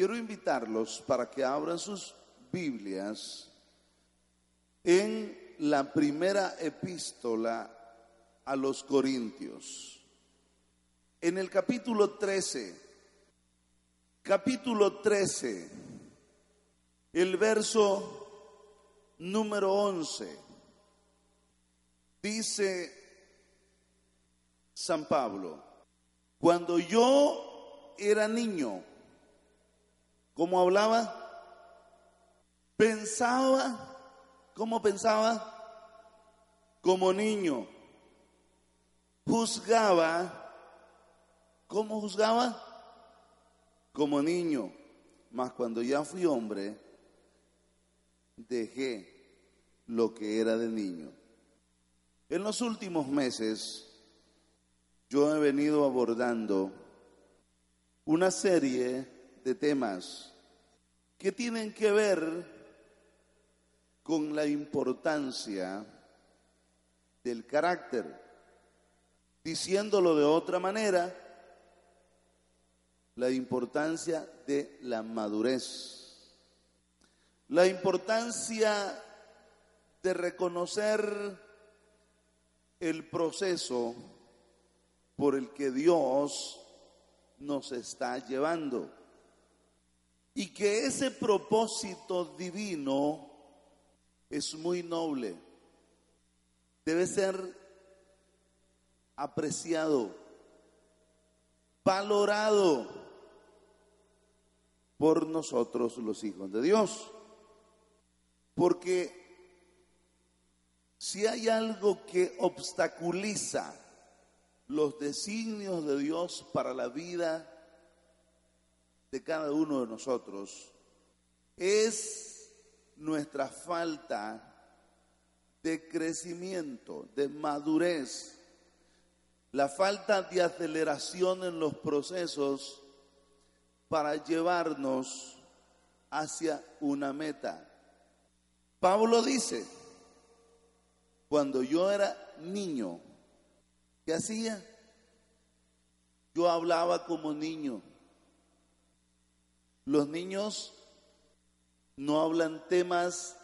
quiero invitarlos para que abran sus Biblias en la primera epístola a los Corintios. En el capítulo 13, capítulo 13, el verso número 11, dice San Pablo, cuando yo era niño, ¿cómo hablaba? Pensaba, ¿cómo pensaba? Como niño. Juzgaba, ¿cómo juzgaba? Como niño. Mas cuando ya fui hombre, dejé lo que era de niño. En los últimos meses, yo he venido abordando una serie de temas que tienen que ver con la importancia del carácter. Diciéndolo de otra manera, la importancia de la madurez, la importancia de reconocer el proceso por el que Dios nos está llevando y que ese propósito divino es muy noble, debe ser apreciado, valorado por nosotros los hijos de Dios. Porque si hay algo que obstaculiza los designios de Dios para la vida de cada uno de nosotros, es nuestra falta de crecimiento, de madurez, la falta de aceleración en los procesos para llevarnos hacia una meta. Pablo dice, cuando yo era niño, ¿qué hacía? Yo hablaba como niño. Los niños no hablan temas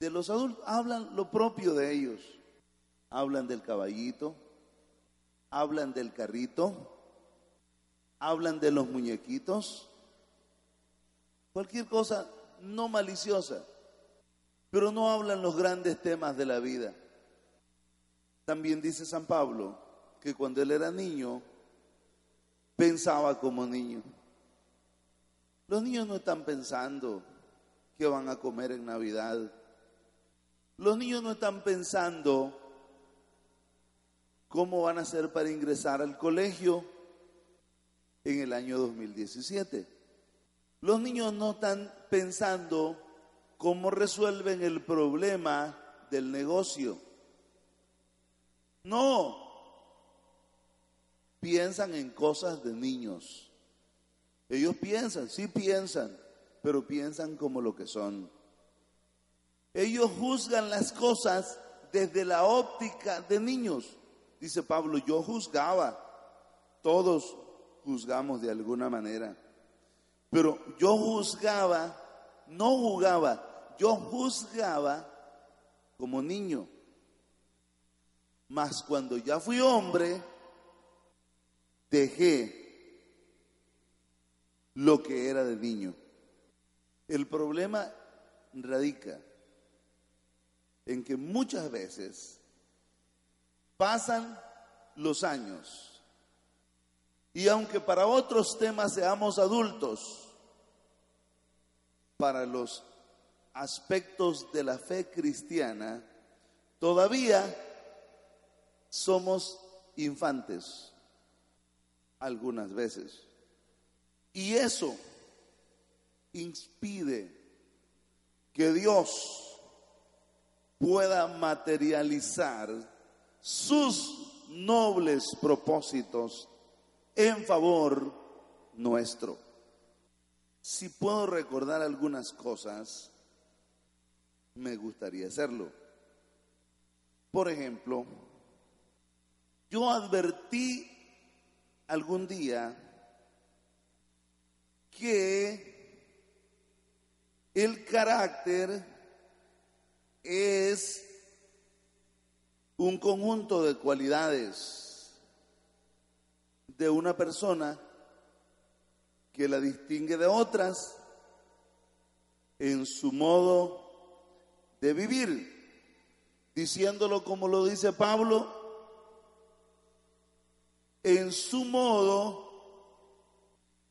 de los adultos, hablan lo propio de ellos. Hablan del caballito, hablan del carrito, hablan de los muñequitos, cualquier cosa no maliciosa, pero no hablan los grandes temas de la vida. También dice San Pablo que cuando él era niño, pensaba como niño. Los niños no están pensando qué van a comer en Navidad. Los niños no están pensando cómo van a hacer para ingresar al colegio en el año 2017. Los niños no están pensando cómo resuelven el problema del negocio. No, piensan en cosas de niños. Ellos piensan, sí piensan, pero piensan como lo que son. Ellos juzgan las cosas desde la óptica de niños. Dice Pablo, yo juzgaba, todos juzgamos de alguna manera, pero yo juzgaba, no jugaba, yo juzgaba como niño. Mas cuando ya fui hombre, dejé lo que era de niño. El problema radica en que muchas veces pasan los años y aunque para otros temas seamos adultos, para los aspectos de la fe cristiana, todavía somos infantes algunas veces. Y eso impide que Dios pueda materializar sus nobles propósitos en favor nuestro. Si puedo recordar algunas cosas, me gustaría hacerlo. Por ejemplo, yo advertí algún día que el carácter es un conjunto de cualidades de una persona que la distingue de otras en su modo de vivir, diciéndolo como lo dice Pablo, en su modo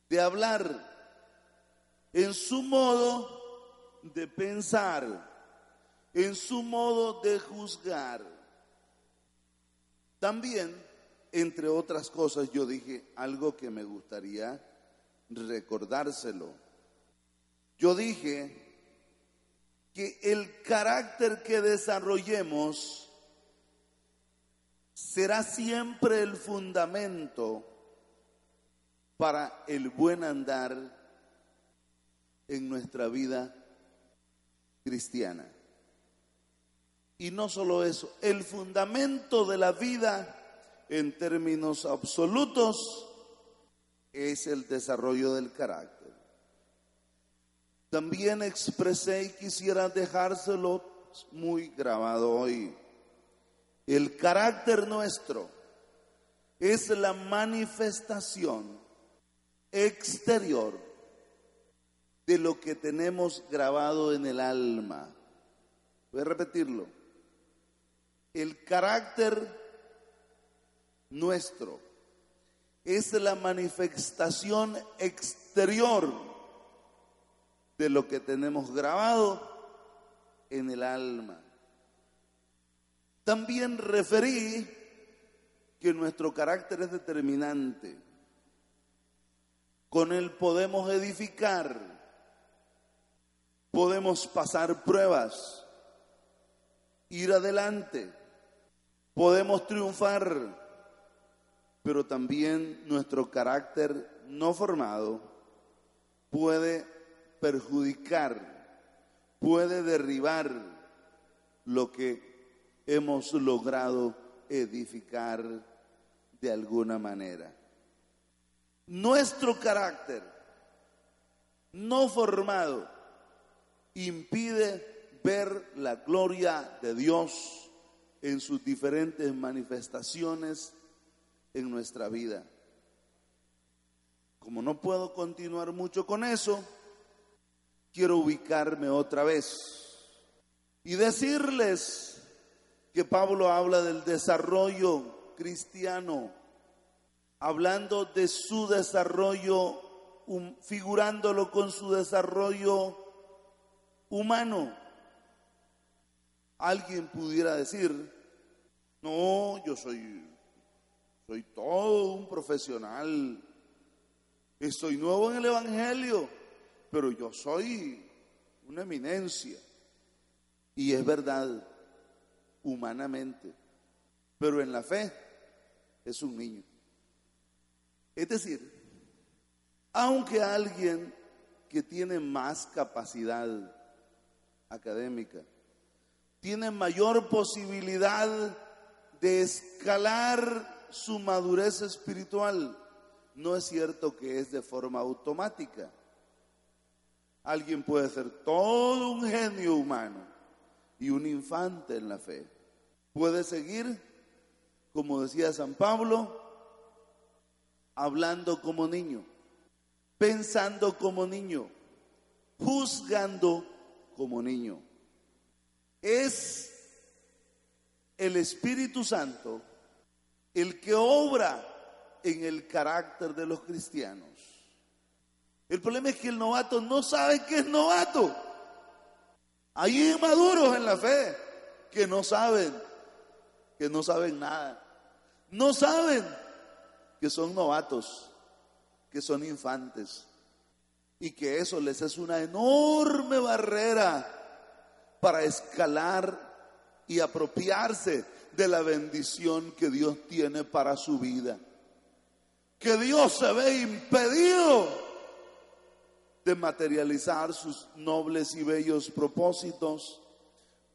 de hablar, en su modo de pensar, en su modo de juzgar. También, entre otras cosas, yo dije algo que me gustaría recordárselo. Yo dije que el carácter que desarrollemos será siempre el fundamento para el buen andar en nuestra vida cristiana. Y no solo eso, el fundamento de la vida en términos absolutos es el desarrollo del carácter. También expresé y quisiera dejárselo muy grabado hoy. El carácter nuestro es la manifestación exterior de lo que tenemos grabado en el alma. Voy a repetirlo. El carácter nuestro es la manifestación exterior de lo que tenemos grabado en el alma. También referí que nuestro carácter es determinante. Con él podemos edificar, podemos pasar pruebas, ir adelante, podemos triunfar, pero también nuestro carácter no formado puede perjudicar, puede derribar lo que hemos logrado edificar de alguna manera. Nuestro carácter no formado impide ver la gloria de Dios en sus diferentes manifestaciones en nuestra vida. Como no puedo continuar mucho con eso, quiero ubicarme otra vez y decirles que Pablo habla del desarrollo cristiano, hablando de su desarrollo, figurándolo con su desarrollo humano. Alguien pudiera decir, no, yo soy, soy todo un profesional, estoy nuevo en el Evangelio pero yo soy una eminencia. Y es verdad, humanamente, pero en la fe es un niño. Es decir, aunque alguien que tiene más capacidad académica, tiene mayor posibilidad de escalar su madurez espiritual, no es cierto que es de forma automática. Alguien puede ser todo un genio humano y un infante en la fe. Puede seguir, como decía San Pablo, hablando como niño, pensando como niño, juzgando como niño. Es el Espíritu Santo el que obra en el carácter de los cristianos. El problema es que el novato no sabe que es novato. Hay inmaduros en la fe que no saben, que no saben nada. No saben que son novatos, que son infantes. Y que eso les es una enorme barrera para escalar y apropiarse de la bendición que Dios tiene para su vida. Que Dios se ve impedido de materializar sus nobles y bellos propósitos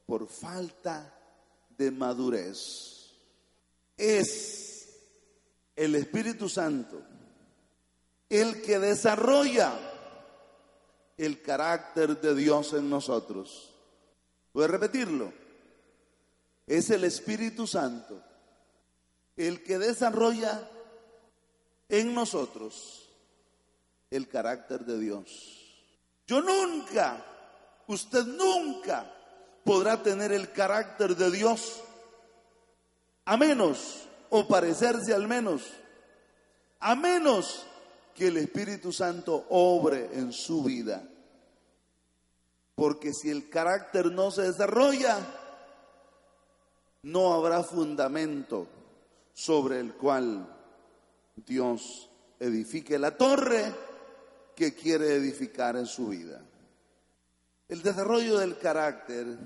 por falta de madurez. Es el Espíritu Santo el que desarrolla el carácter de Dios en nosotros. Voy a repetirlo. Es el Espíritu Santo el que desarrolla en nosotros el carácter de Dios. Yo nunca, usted nunca podrá tener el carácter de Dios a menos, o parecerse al menos, a menos que el Espíritu Santo obre en su vida. Porque si el carácter no se desarrolla, no habrá fundamento sobre el cual Dios edifique la torre que quiere edificar en su vida. El desarrollo del carácter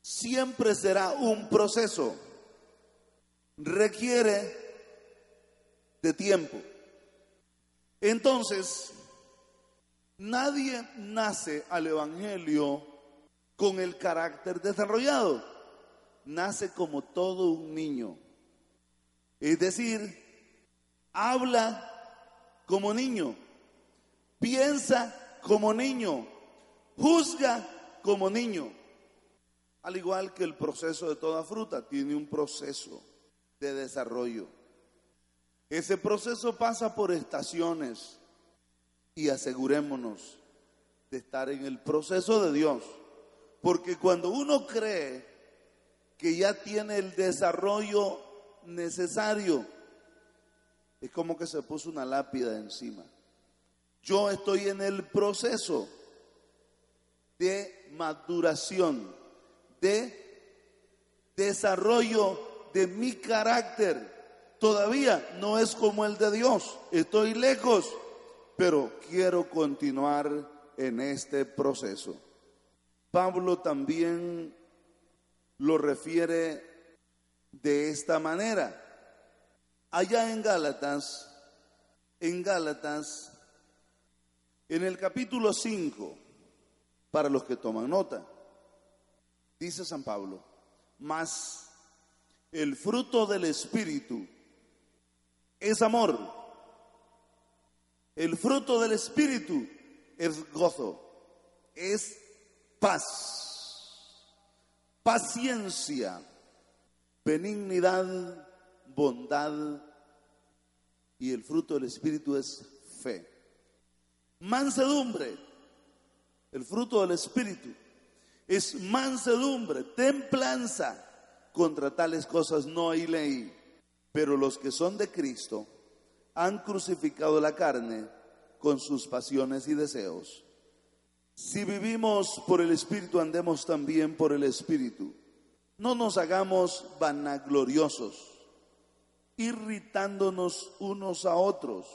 siempre será un proceso, requiere de tiempo. Entonces, nadie nace al Evangelio con el carácter desarrollado, nace como todo un niño. Es decir, habla como niño, piensa como niño, juzga como niño. Al igual que el proceso de toda fruta, tiene un proceso de desarrollo. Ese proceso pasa por estaciones y asegurémonos de estar en el proceso de Dios. Porque cuando uno cree que ya tiene el desarrollo necesario, es como que se puso una lápida encima. Yo estoy en el proceso de maduración, de desarrollo de mi carácter Todavía no es como el de Dios. Estoy lejos, pero quiero continuar en este proceso. Pablo también lo refiere de esta manera. Allá en Gálatas, en Gálatas, en el capítulo 5, para los que toman nota, dice San Pablo, más el fruto del Espíritu es amor. El fruto del Espíritu es gozo, es paz, paciencia, benignidad, bondad y el fruto del Espíritu es fe. Mansedumbre, el fruto del Espíritu es mansedumbre, templanza. Contra tales cosas no hay ley. Pero los que son de Cristo han crucificado la carne con sus pasiones y deseos. Si vivimos por el Espíritu, andemos también por el Espíritu. No nos hagamos vanagloriosos, irritándonos unos a otros,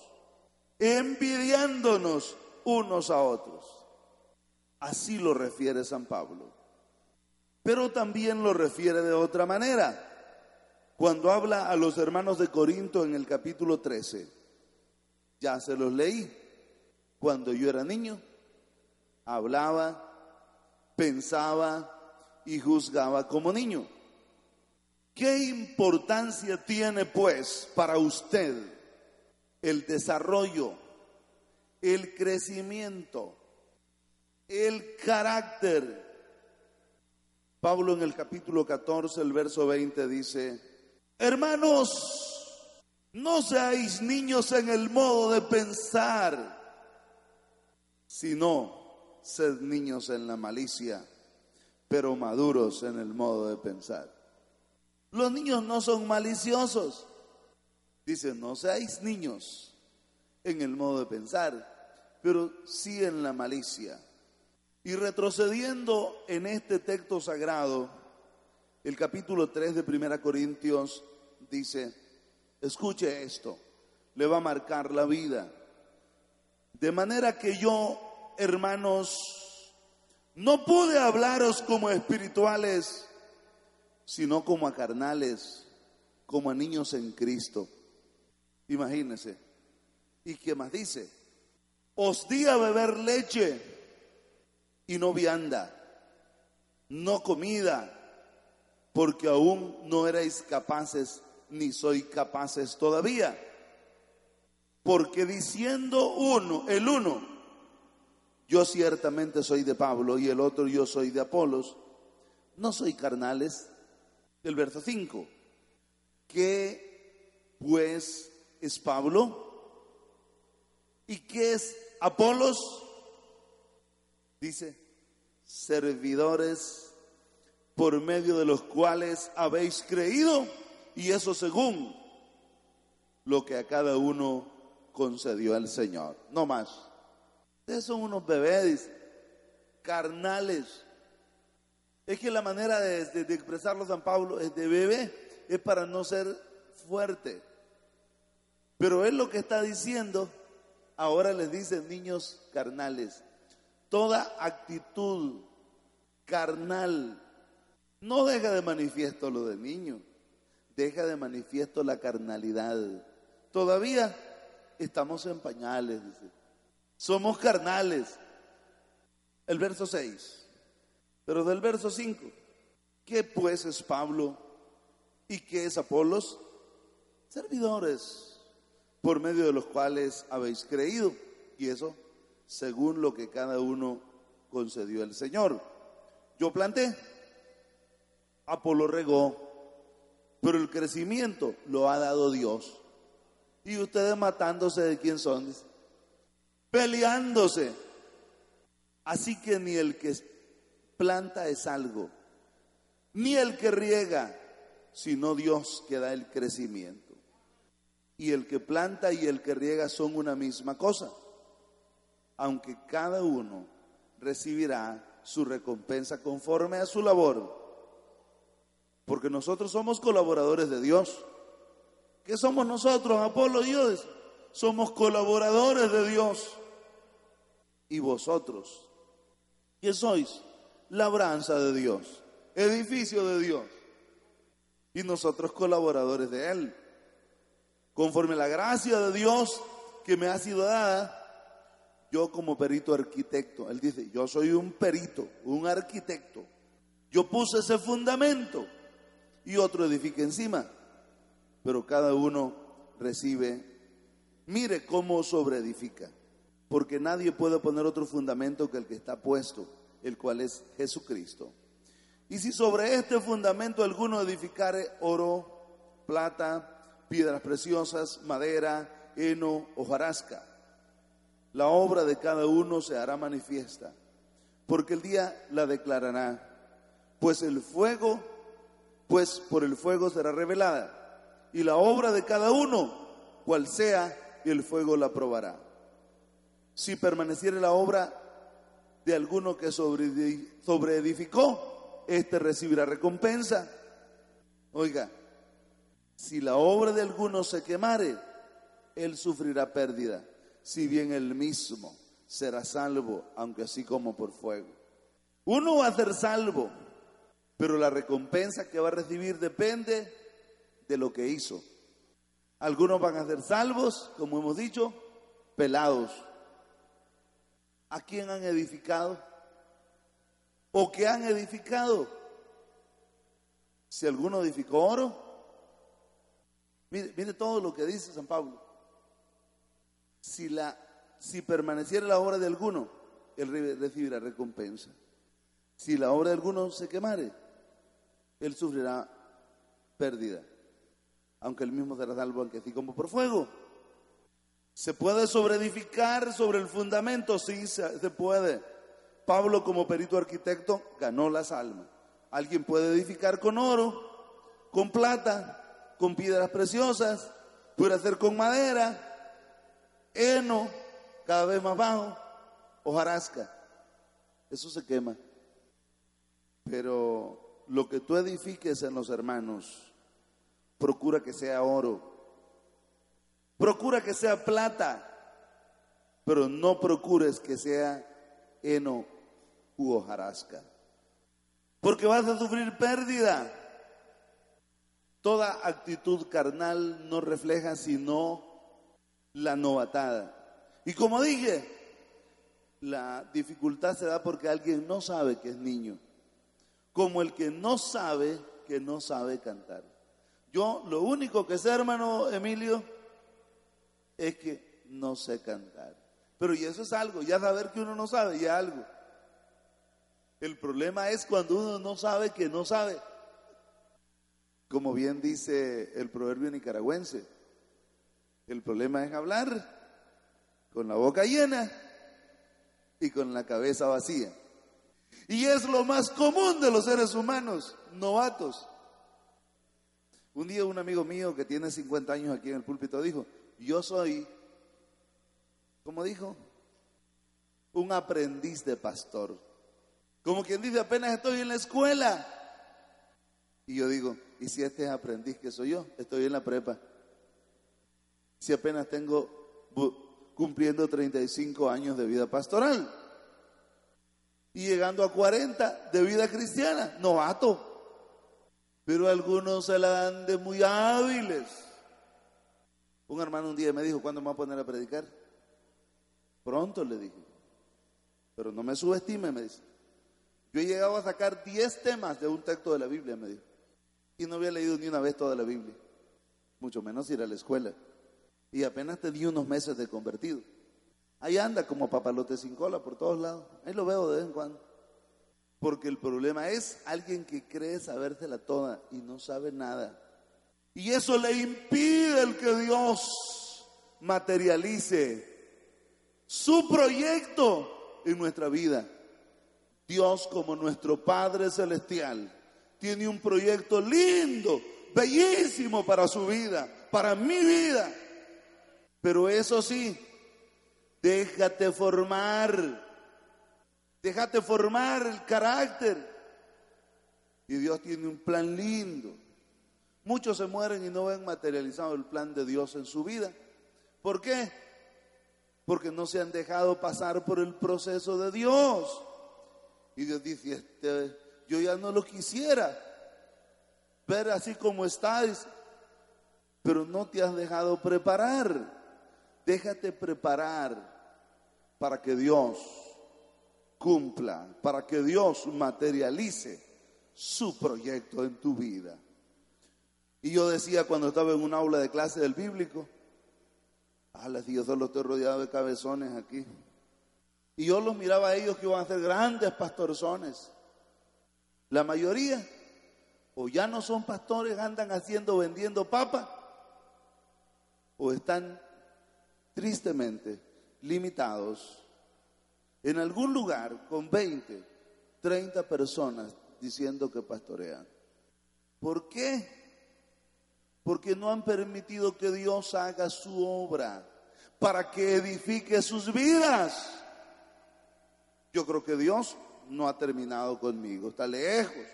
envidiándonos unos a otros. Así lo refiere San Pablo. Pero también lo refiere de otra manera cuando habla a los hermanos de Corinto en el capítulo 13. Ya se los leí. Cuando yo era niño, hablaba, pensaba y juzgaba como niño. ¿Qué importancia tiene pues para usted el desarrollo, el crecimiento, el carácter? Pablo en el capítulo 14, el verso 20 dice, Hermanos, no seáis niños en el modo de pensar, sino sed niños en la malicia, pero maduros en el modo de pensar. Los niños no son maliciosos. Dice, no seáis niños en el modo de pensar, pero sí en la malicia. Y retrocediendo en este texto sagrado, el capítulo 3 de Primera Corintios dice, escuche esto, le va a marcar la vida. De manera que yo, hermanos, no pude hablaros como espirituales, sino como a carnales, como a niños en Cristo. Imagínense. ¿Y qué más dice? Os di a beber leche y no vianda, no comida, porque aún no erais capaces ni soy capaces todavía. Porque diciendo uno, el uno, yo ciertamente soy de Pablo y el otro yo soy de Apolos, no soy carnales. El verso 5, ¿qué pues es Pablo? ¿Y qué es Apolos? Dice, servidores por medio de los cuales habéis creído, y eso según lo que a cada uno concedió el Señor. No más. Ustedes son unos bebés, carnales. Es que la manera de, expresarlo San Pablo es de bebé, es para no ser fuerte. Pero él lo que está diciendo, ahora les dice niños carnales. Toda actitud carnal no deja de manifiesto lo de niño, deja de manifiesto la carnalidad. Todavía estamos en pañales, dice. Somos carnales. El verso 6. Pero del verso 5. ¿Qué pues es Pablo y qué es Apolos? Servidores por medio de los cuales habéis creído. Y eso según lo que cada uno concedió el Señor. Yo planté, Apolo regó, pero el crecimiento lo ha dado Dios. Y ustedes matándose de quién son, peleándose. Así que ni el que planta es algo, ni el que riega, sino Dios que da el crecimiento. Y el que planta y el que riega son una misma cosa, aunque cada uno recibirá su recompensa conforme a su labor. Porque nosotros somos colaboradores de Dios. ¿Qué somos nosotros, Apolo y Dios? Somos colaboradores de Dios. Y vosotros, que sois labranza de Dios, edificio de Dios, y nosotros colaboradores de Él. Conforme la gracia de Dios que me ha sido dada, yo como perito arquitecto, Él dice, yo soy un perito, un arquitecto, yo puse ese fundamento y otro edifica encima, pero cada uno recibe, mire cómo sobreedifica porque nadie puede poner otro fundamento que el que está puesto, el cual es Jesucristo. Y si sobre este fundamento alguno edificare oro, plata, piedras preciosas, madera, heno, hojarasca, la obra de cada uno se hará manifiesta, porque el día la declarará, pues el fuego, pues por el fuego será revelada, y la obra de cada uno, cual sea, el fuego la probará si permaneciera la obra de alguno que sobreedificó, éste recibirá recompensa. Oiga, si la obra de alguno se quemare, él sufrirá pérdida, si bien él mismo será salvo, aunque así como por fuego. Uno va a ser salvo, pero la recompensa que va a recibir depende de lo que hizo. Algunos van a ser salvos, como hemos dicho, pelados ¿A quién han edificado? ¿O qué han edificado? Si alguno edificó oro, mire, todo lo que dice San Pablo. Si, la, si permaneciera la obra de alguno, él recibirá recompensa. Si la obra de alguno se quemare, él sufrirá pérdida. Aunque él mismo será salvo, aunque así como por fuego. ¿Se puede sobreedificar sobre el fundamento? Sí, se puede. Pablo como perito arquitecto ganó las almas. Alguien puede edificar con oro, con plata, con piedras preciosas, puede hacer con madera, heno, cada vez más bajo, hojarasca. Eso se quema. Pero lo que tú edifiques en los hermanos, procura que sea oro, Procura que sea plata, pero no procures que sea heno u hojarasca. Porque vas a sufrir pérdida. Toda actitud carnal no refleja sino la novatada. Y como dije, la dificultad se da porque alguien no sabe que es niño. Como el que no sabe que no sabe cantar. Yo lo único que sé, hermano Emilio, es que no sé cantar. Pero y eso es algo, ya saber que uno no sabe, ya algo. El problema es cuando uno no sabe que no sabe. Como bien dice el proverbio nicaragüense, el problema es hablar con la boca llena y con la cabeza vacía. Y es lo más común de los seres humanos, novatos. Un día un amigo mío que tiene 50 años aquí en el púlpito dijo, yo soy, ¿cómo dijo? Un aprendiz de pastor. Como quien dice, apenas estoy en la escuela. Y yo digo, ¿y si este es aprendiz que soy yo? Estoy en la prepa. Si apenas tengo cumpliendo 35 años de vida pastoral y llegando a 40 de vida cristiana, novato. Pero algunos se la dan de muy hábiles. Un hermano un día me dijo, ¿cuándo me voy a poner a predicar? Pronto le dije. Pero no me subestime, me dice. Yo he llegado a sacar 10 temas de un texto de la Biblia, me dijo. Y no había leído ni una vez toda la Biblia. Mucho menos ir a la escuela. Y apenas tenía unos meses de convertido. Ahí anda como papalote sin cola por todos lados. Ahí lo veo de vez en cuando. Porque el problema es alguien que cree sabérsela toda y no sabe nada. Y eso le impide el que Dios materialice su proyecto en nuestra vida. Dios como nuestro Padre Celestial tiene un proyecto lindo, bellísimo para su vida, para mi vida. Pero eso sí, déjate formar, déjate formar el carácter. Y Dios tiene un plan lindo. Muchos se mueren y no ven materializado el plan de Dios en su vida. ¿Por qué? Porque no se han dejado pasar por el proceso de Dios. Y Dios dice, este, yo ya no lo quisiera ver así como estáis, pero no te has dejado preparar. Déjate preparar para que Dios cumpla, para que Dios materialice su proyecto en tu vida. Y yo decía cuando estaba en un aula de clase del bíblico, ah, les yo solo estoy rodeado de cabezones aquí. Y yo los miraba a ellos que iban a ser grandes pastorzones. La mayoría, o ya no son pastores, andan haciendo, vendiendo papa, o están tristemente limitados en algún lugar con 20, 30 personas diciendo que pastorean. ¿Por qué? Porque no han permitido que Dios haga su obra para que edifique sus vidas. Yo creo que Dios no ha terminado conmigo, está lejos.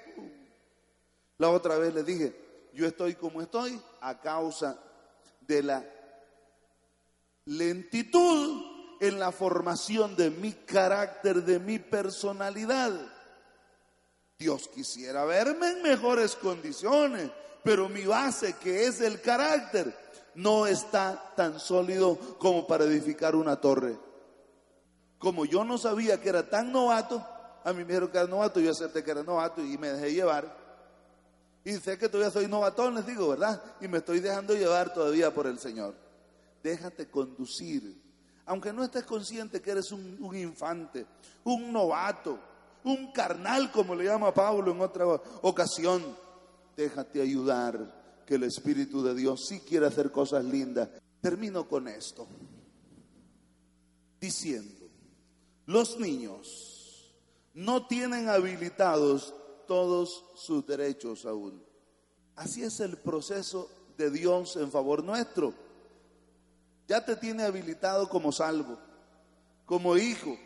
La otra vez le dije, yo estoy como estoy a causa de la lentitud en la formación de mi carácter, de mi personalidad. Dios quisiera verme en mejores condiciones, pero mi base, que es el carácter, no está tan sólido como para edificar una torre. Como yo no sabía que era tan novato, a mí me dijeron que era novato, yo acepté que era novato y me dejé llevar. Y sé que todavía soy novatón, les digo, ¿verdad? Y me estoy dejando llevar todavía por el Señor déjate conducir. Aunque no estés consciente que eres un, infante, un novato, un carnal, como le llama Pablo en otra ocasión, déjate ayudar, que el Espíritu de Dios sí quiere hacer cosas lindas. Termino con esto, diciendo, los niños no tienen habilitados todos sus derechos aún. Así es el proceso de Dios en favor nuestro ya te tiene habilitado como salvo, como hijo.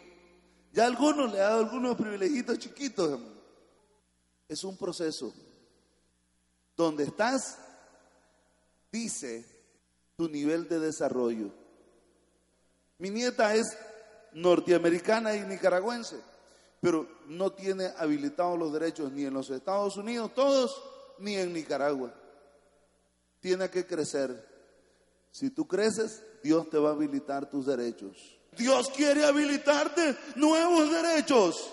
Ya algunos le ha dado algunos privilegios chiquitos, Es un proceso. Donde estás, dice tu nivel de desarrollo. Mi nieta es norteamericana y nicaragüense, pero no tiene habilitados los derechos ni en los Estados Unidos, todos, ni en Nicaragua. Tiene que crecer. Si tú creces, Dios te va a habilitar tus derechos. Dios quiere habilitarte nuevos derechos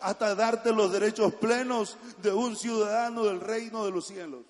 hasta darte los derechos plenos de un ciudadano del reino de los cielos.